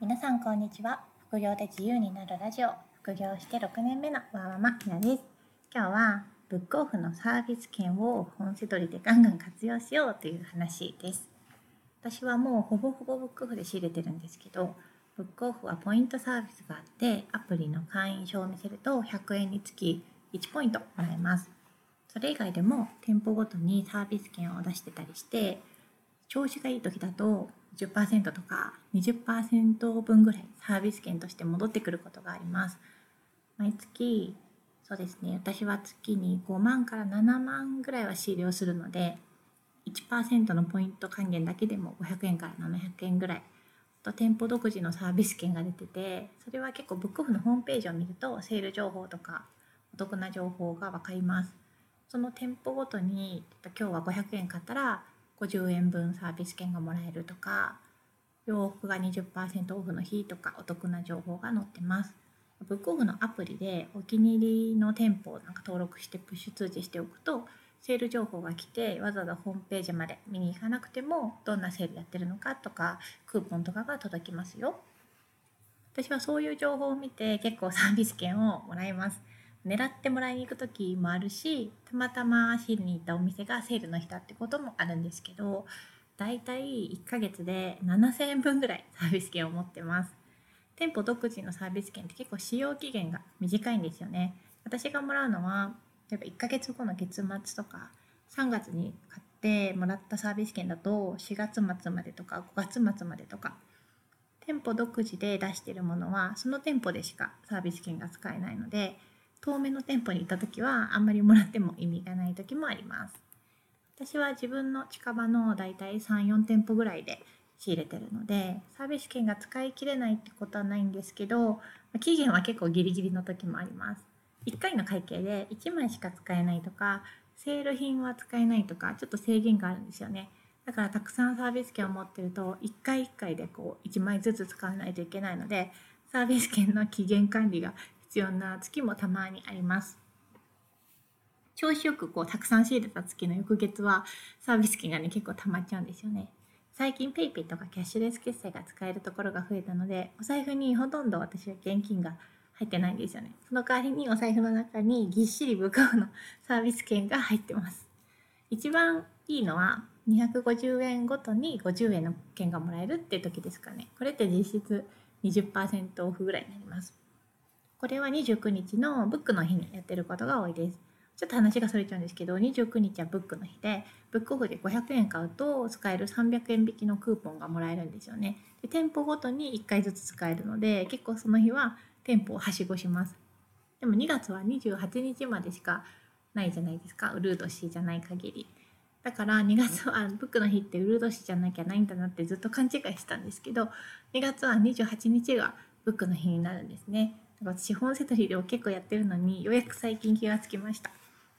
皆さんこんにちは。副業で自由になるラジオ。副業して6年目のわーママひなです。今日はブックオフのサービス券を本セドリでガンガン活用しようという話です。私はもうほぼほぼブックオフで仕入れてるんですけどブックオフはポイントサービスがあってアプリの会員証を見せると100円につき1ポイントもらえます。それ以外でも店舗ごとにサービス券を出してたりして調子がいい時だと10%とか20%分ぐらいサービス券として戻ってくることがあります。毎月そうですね私は月に5万から7万ぐらいは仕入れをするので1%のポイント還元だけでも500円から700円ぐらいと店舗独自のサービス券が出ててそれは結構ブックオフのホームページを見るとセール情報とかお得な情報が分かりますその店舗ごとに今日は500円買ったら50円分サービス券がもらえるとか洋服が20%オフの日とかお得な情報が載ってます。ブックオフのアプリでお気に入りの店舗をなんか登録してプッシュ通知しておくとセール情報が来てわざわざホームページまで見に行かなくてもどんなセールやってるのかとかクーポンとかが届きますよ。私はそういう情報を見て結構サービス券をもらいます。狙ってもらいに行く時もあるしたまたま仕入れに行ったお店がセールの日だってこともあるんですけどだいたい1ヶ月で7000円分ぐらいサービス券を持ってます。店舗独自のサービス券って結構使用期限が短いんですよね。私がもらうのは例えば1ヶ月後の月末とか3月に買ってもらったサービス券だと4月末までとか5月末までとか店舗独自で出しているものはその店舗でしかサービス券が使えないので遠目の店舗に行った時はあんまりもらっても意味がない時もあります。私は自分の近場のだいたい34店舗ぐらいで仕入れてるのでサービス券が使い切れないってことはないんですけど期限は結構ギリギリの時もあります。1回の会計で1枚しか使えないとかセール品は使えないとかちょっと制限があるんですよね。だからたくさんサービス券を持ってると1回1回でこう1枚ずつ使わないといけないのでサービス券の期限管理が必要な月もたまにあります。調子よくこうたくさん仕入れた月の翌月はサービス券がね結構たまっちゃうんですよね。最近 PayPay とかキャッシュレス決済が使えるところが増えたのでお財布にほとんど私は現金が入ってないんですよね。その代わりにお財布の中にぎっしり向かうのサービス券が入ってます。一番いいのは250円ごとに50円の券がもらえるって時ですかね。これって実質20%オフぐらいになります。これは29日のブックの日にやってることが多いです。ちょっと話がそれちゃうんですけど29日はブックの日でブックオフで500円買うと使える300円引きのクーポンがもらえるんですよね。で店舗ごとに1回ずつ使えるので結構その日は店舗をはしごします。でも2月は28日までしかないじゃないですかウルード氏じゃない限り。だから2月はブックの日ってウルード氏じゃなきゃないんだなってずっと勘違いしてたんですけど2月は28日がブックの日になるんですね。私本セトリを結構やってるのにようやく最近気がつきました。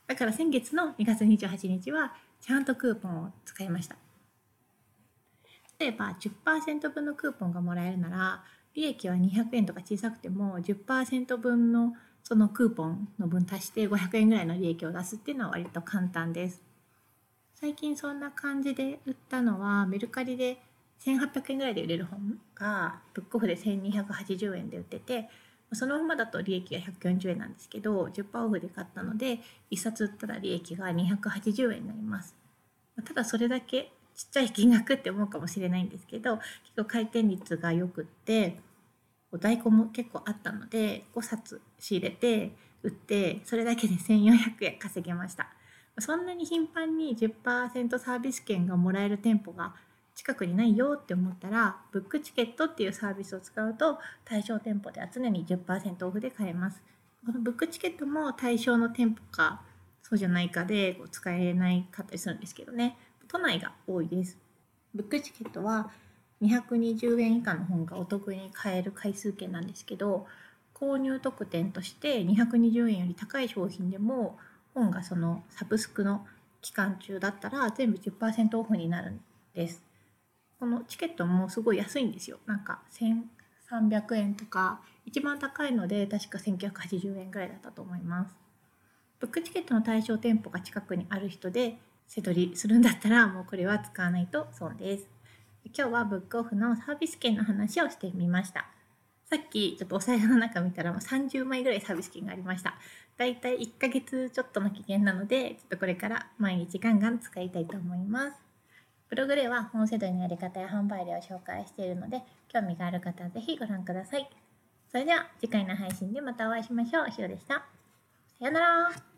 だから先月の2月28日はちゃんとクーポンを使いました。例えば10%分のクーポンがもらえるなら利益は200円とか小さくても10%分のそのクーポンの分足して500円ぐらいの利益を出すっていうのは割と簡単です。最近そんな感じで売ったのはメルカリで1800円ぐらいで売れる本がブックオフで1280円で売っててそのままだと利益が140円なんですけど10%オフで買ったので1冊売ったら利益が280円になります。ただそれだけちっちゃい金額って思うかもしれないんですけど結構回転率がよくって在庫も結構あったので5冊仕入れて売ってそれだけで1400円稼げました。そんなに頻繁に10%サービス券がもらえる店舗が近くにないよって思ったらブックチケットっていうサービスを使うと対象店舗では常に10%オフで買えます。このブックチケットも対象の店舗かそうじゃないかでこう使えないかったりするんですけどね。都内が多いです。ブックチケットは220円以下の本がお得に買える回数券なんですけど購入特典として220円より高い商品でも本がそのサブスクの期間中だったら全部10%オフになるんです。このチケットもすごい安いんですよ。なんか1300円とか一番高いので確か1980円ぐらいだったと思います。ブックチケットの対象店舗が近くにある人で背取りするんだったらもうこれは使わないと損です。今日はブックオフのサービス券の話をしてみました。さっきちょっとお財布の中見たらもう30枚ぐらいサービス券がありました。だいたい1ヶ月ちょっとの期限なのでちょっとこれから毎日ガンガン使いたいと思います。ブログでは本世代のやり方や販売例を紹介しているので興味がある方はぜひご覧くださいそれでは次回の配信でまたお会いしましょう。しおでした。さようなら。